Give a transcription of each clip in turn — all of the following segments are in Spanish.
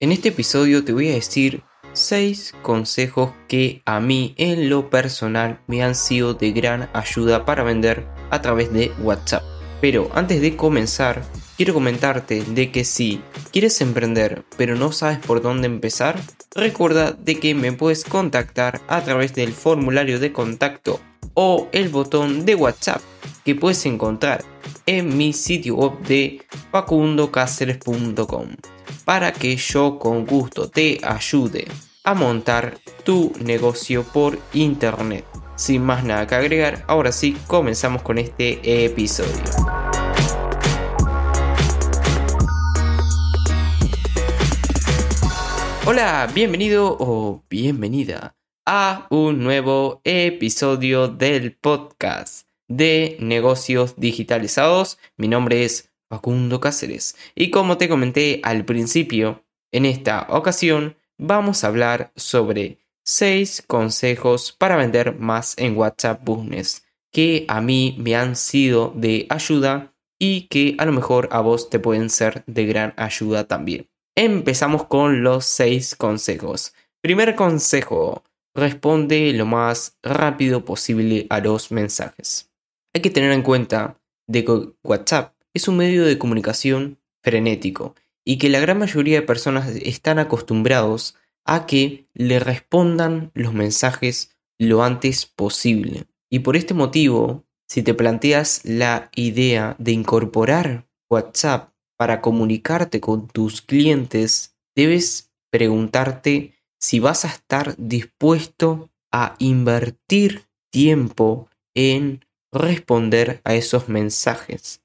En este episodio te voy a decir 6 consejos que a mí en lo personal me han sido de gran ayuda para vender a través de WhatsApp. Pero antes de comenzar, quiero comentarte de que si quieres emprender pero no sabes por dónde empezar, recuerda de que me puedes contactar a través del formulario de contacto o el botón de WhatsApp que puedes encontrar en mi sitio web de facundocaceres.com para que yo con gusto te ayude a montar tu negocio por internet. Sin más nada que agregar, ahora sí comenzamos con este episodio. Hola, bienvenido o bienvenida a un nuevo episodio del podcast de negocios digitalizados. Mi nombre es Facundo Cáceres y como te comenté al principio, en esta ocasión vamos a hablar sobre 6 consejos para vender más en WhatsApp Business que a mí me han sido de ayuda y que a lo mejor a vos te pueden ser de gran ayuda también. Empezamos con los 6 consejos. Primer consejo, responde lo más rápido posible a los mensajes. Hay que tener en cuenta de que WhatsApp es un medio de comunicación frenético y que la gran mayoría de personas están acostumbrados a que le respondan los mensajes lo antes posible. Y por este motivo, si te planteas la idea de incorporar WhatsApp para comunicarte con tus clientes, debes preguntarte si vas a estar dispuesto a invertir tiempo en responder a esos mensajes.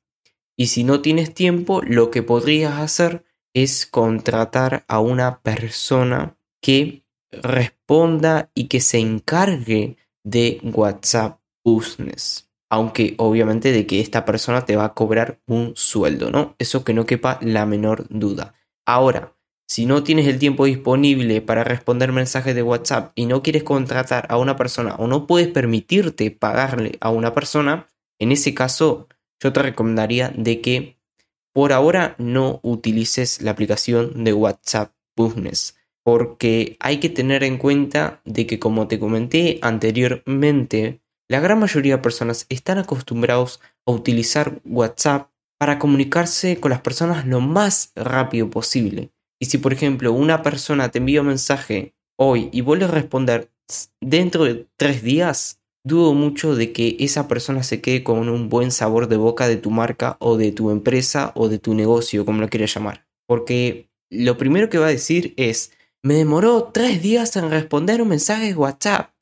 Y si no tienes tiempo, lo que podrías hacer es contratar a una persona que responda y que se encargue de WhatsApp Business. Aunque obviamente de que esta persona te va a cobrar un sueldo, ¿no? Eso que no quepa la menor duda. Ahora, si no tienes el tiempo disponible para responder mensajes de WhatsApp y no quieres contratar a una persona o no puedes permitirte pagarle a una persona, en ese caso yo te recomendaría de que por ahora no utilices la aplicación de WhatsApp Business porque hay que tener en cuenta de que como te comenté anteriormente, la gran mayoría de personas están acostumbrados a utilizar WhatsApp para comunicarse con las personas lo más rápido posible. Y si por ejemplo una persona te envía un mensaje hoy y vuelve a responder dentro de tres días, dudo mucho de que esa persona se quede con un buen sabor de boca de tu marca o de tu empresa o de tu negocio, como lo quieras llamar. Porque lo primero que va a decir es, me demoró tres días en responder un mensaje de WhatsApp.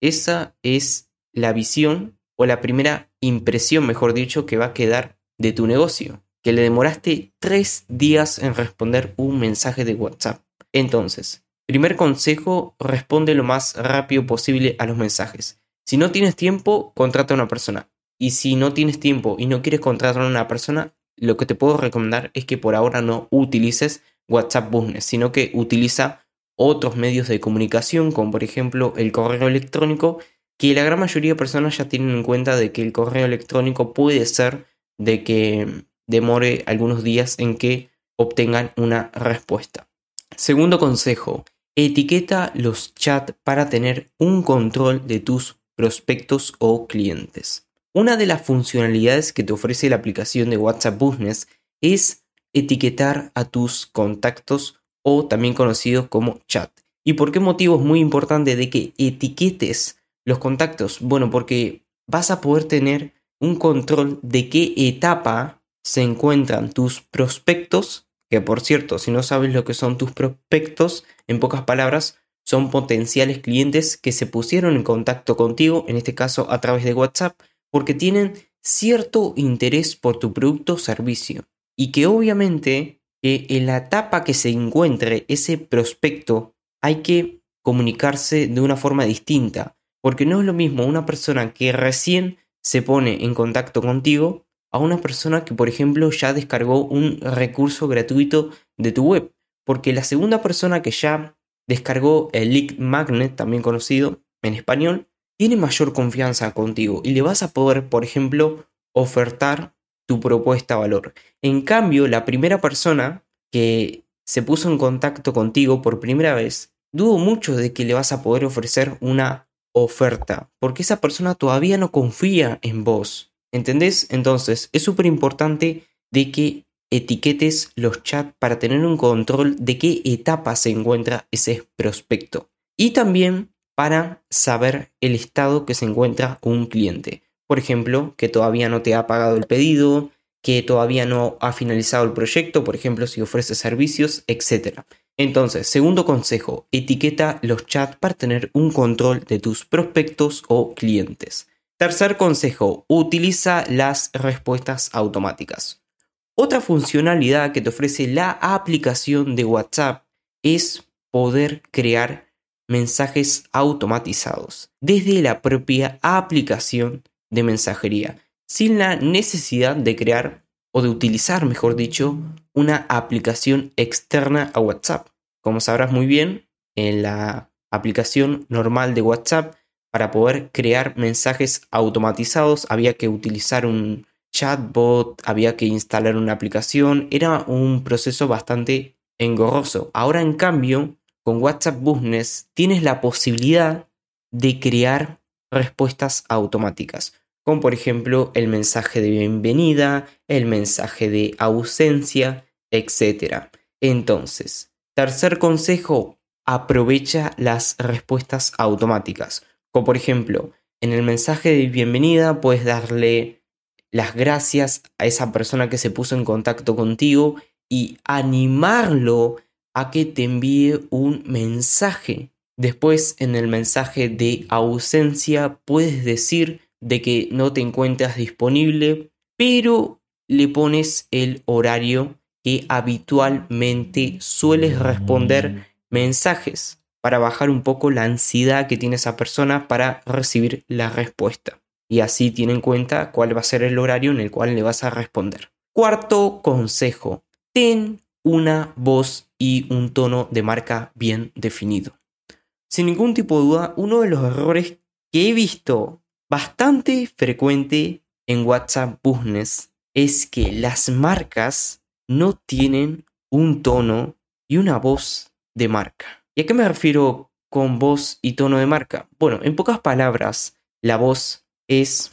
Esa es la visión o la primera impresión, mejor dicho, que va a quedar de tu negocio que le demoraste tres días en responder un mensaje de WhatsApp. Entonces, primer consejo, responde lo más rápido posible a los mensajes. Si no tienes tiempo, contrata a una persona. Y si no tienes tiempo y no quieres contratar a una persona, lo que te puedo recomendar es que por ahora no utilices WhatsApp Business, sino que utiliza otros medios de comunicación, como por ejemplo el correo electrónico, que la gran mayoría de personas ya tienen en cuenta de que el correo electrónico puede ser de que demore algunos días en que obtengan una respuesta. Segundo consejo, etiqueta los chats para tener un control de tus prospectos o clientes. Una de las funcionalidades que te ofrece la aplicación de WhatsApp Business es etiquetar a tus contactos o también conocidos como chat. ¿Y por qué motivo es muy importante de que etiquetes los contactos? Bueno, porque vas a poder tener un control de qué etapa se encuentran tus prospectos, que por cierto, si no sabes lo que son tus prospectos, en pocas palabras, son potenciales clientes que se pusieron en contacto contigo, en este caso a través de WhatsApp, porque tienen cierto interés por tu producto o servicio. Y que obviamente que en la etapa que se encuentre ese prospecto hay que comunicarse de una forma distinta, porque no es lo mismo una persona que recién se pone en contacto contigo a una persona que, por ejemplo, ya descargó un recurso gratuito de tu web. Porque la segunda persona que ya descargó el Lead Magnet, también conocido en español, tiene mayor confianza contigo y le vas a poder, por ejemplo, ofertar tu propuesta valor. En cambio, la primera persona que se puso en contacto contigo por primera vez, dudo mucho de que le vas a poder ofrecer una oferta, porque esa persona todavía no confía en vos. ¿Entendés? Entonces, es súper importante de que etiquetes los chats para tener un control de qué etapa se encuentra ese prospecto. Y también para saber el estado que se encuentra un cliente. Por ejemplo, que todavía no te ha pagado el pedido, que todavía no ha finalizado el proyecto, por ejemplo, si ofrece servicios, etc. Entonces, segundo consejo, etiqueta los chats para tener un control de tus prospectos o clientes. Tercer consejo, utiliza las respuestas automáticas. Otra funcionalidad que te ofrece la aplicación de WhatsApp es poder crear mensajes automatizados desde la propia aplicación de mensajería, sin la necesidad de crear o de utilizar, mejor dicho, una aplicación externa a WhatsApp. Como sabrás muy bien, en la aplicación normal de WhatsApp, para poder crear mensajes automatizados había que utilizar un chatbot, había que instalar una aplicación, era un proceso bastante engorroso. Ahora en cambio, con WhatsApp Business tienes la posibilidad de crear respuestas automáticas, como por ejemplo el mensaje de bienvenida, el mensaje de ausencia, etc. Entonces, tercer consejo, aprovecha las respuestas automáticas, como por ejemplo, en el mensaje de bienvenida puedes darle las gracias a esa persona que se puso en contacto contigo y animarlo a que te envíe un mensaje. Después en el mensaje de ausencia puedes decir de que no te encuentras disponible, pero le pones el horario que habitualmente sueles responder mensajes para bajar un poco la ansiedad que tiene esa persona para recibir la respuesta. Y así tiene en cuenta cuál va a ser el horario en el cual le vas a responder. Cuarto consejo, ten una voz y un tono de marca bien definido. Sin ningún tipo de duda, uno de los errores que he visto bastante frecuente en WhatsApp Business es que las marcas no tienen un tono y una voz de marca. ¿Y a qué me refiero con voz y tono de marca? Bueno, en pocas palabras, la voz es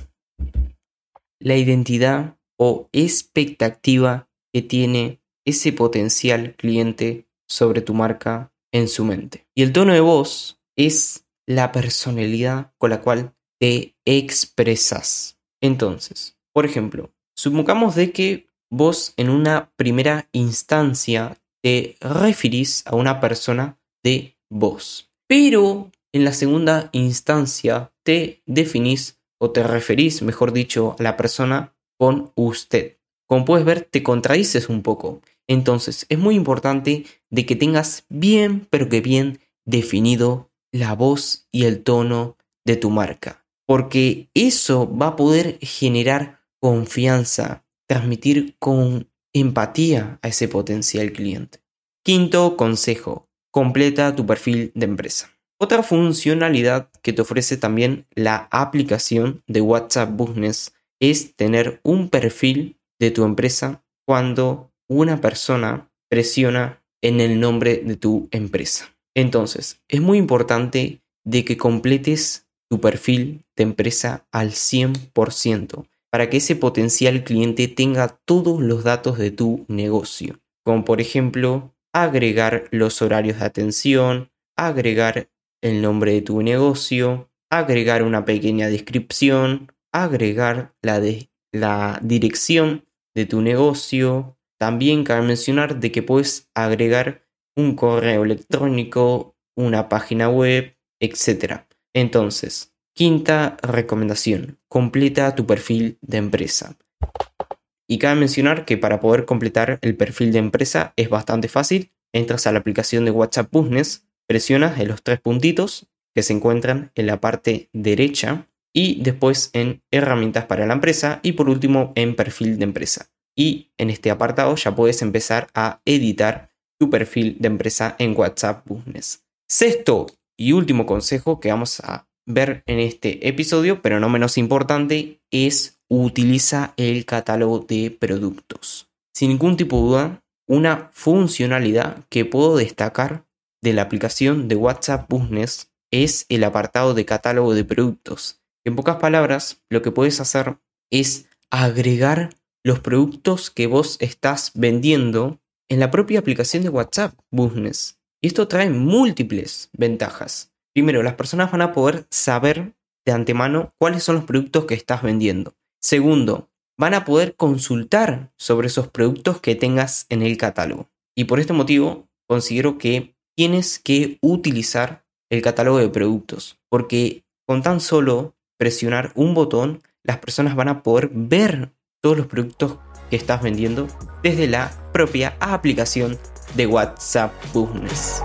la identidad o expectativa que tiene ese potencial cliente sobre tu marca en su mente. Y el tono de voz es la personalidad con la cual te expresas. Entonces, por ejemplo, supongamos de que vos en una primera instancia te referís a una persona de vos, pero en la segunda instancia te definís o te referís, mejor dicho, a la persona con usted. Como puedes ver, te contradices un poco. Entonces, es muy importante de que tengas bien, pero que bien definido la voz y el tono de tu marca. Porque eso va a poder generar confianza, transmitir con empatía a ese potencial cliente. Quinto consejo, completa tu perfil de empresa. Otra funcionalidad que te ofrece también la aplicación de WhatsApp Business es tener un perfil de tu empresa cuando una persona presiona en el nombre de tu empresa. Entonces, es muy importante de que completes tu perfil de empresa al 100% para que ese potencial cliente tenga todos los datos de tu negocio, como por ejemplo agregar los horarios de atención, agregar el nombre de tu negocio, agregar una pequeña descripción, agregar la, de, la dirección de tu negocio. También cabe mencionar de que puedes agregar un correo electrónico, una página web, etc. Entonces, quinta recomendación, completa tu perfil de empresa. Y cabe mencionar que para poder completar el perfil de empresa es bastante fácil. Entras a la aplicación de WhatsApp Business, presionas en los tres puntitos que se encuentran en la parte derecha y después en herramientas para la empresa y por último en perfil de empresa. Y en este apartado ya puedes empezar a editar tu perfil de empresa en WhatsApp Business. Sexto y último consejo que vamos a ver en este episodio, pero no menos importante, es utiliza el catálogo de productos. Sin ningún tipo de duda, una funcionalidad que puedo destacar de la aplicación de WhatsApp Business es el apartado de catálogo de productos. En pocas palabras, lo que puedes hacer es agregar los productos que vos estás vendiendo en la propia aplicación de WhatsApp Business. Y esto trae múltiples ventajas. Primero, las personas van a poder saber de antemano cuáles son los productos que estás vendiendo. Segundo, van a poder consultar sobre esos productos que tengas en el catálogo. Y por este motivo, considero que tienes que utilizar el catálogo de productos, porque con tan solo presionar un botón, las personas van a poder ver todos los productos que estás vendiendo desde la propia aplicación de WhatsApp Business.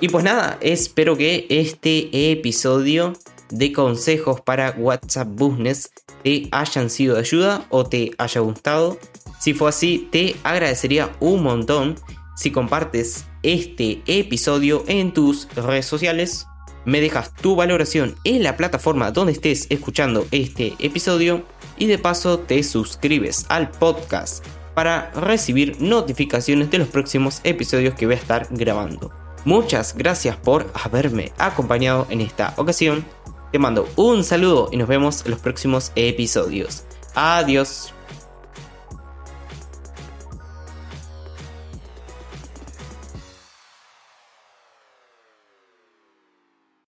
Y pues nada, espero que este episodio de consejos para WhatsApp Business te hayan sido de ayuda o te haya gustado. Si fue así, te agradecería un montón si compartes este episodio en tus redes sociales. Me dejas tu valoración en la plataforma donde estés escuchando este episodio y de paso te suscribes al podcast para recibir notificaciones de los próximos episodios que voy a estar grabando. Muchas gracias por haberme acompañado en esta ocasión. Te mando un saludo y nos vemos en los próximos episodios. Adiós.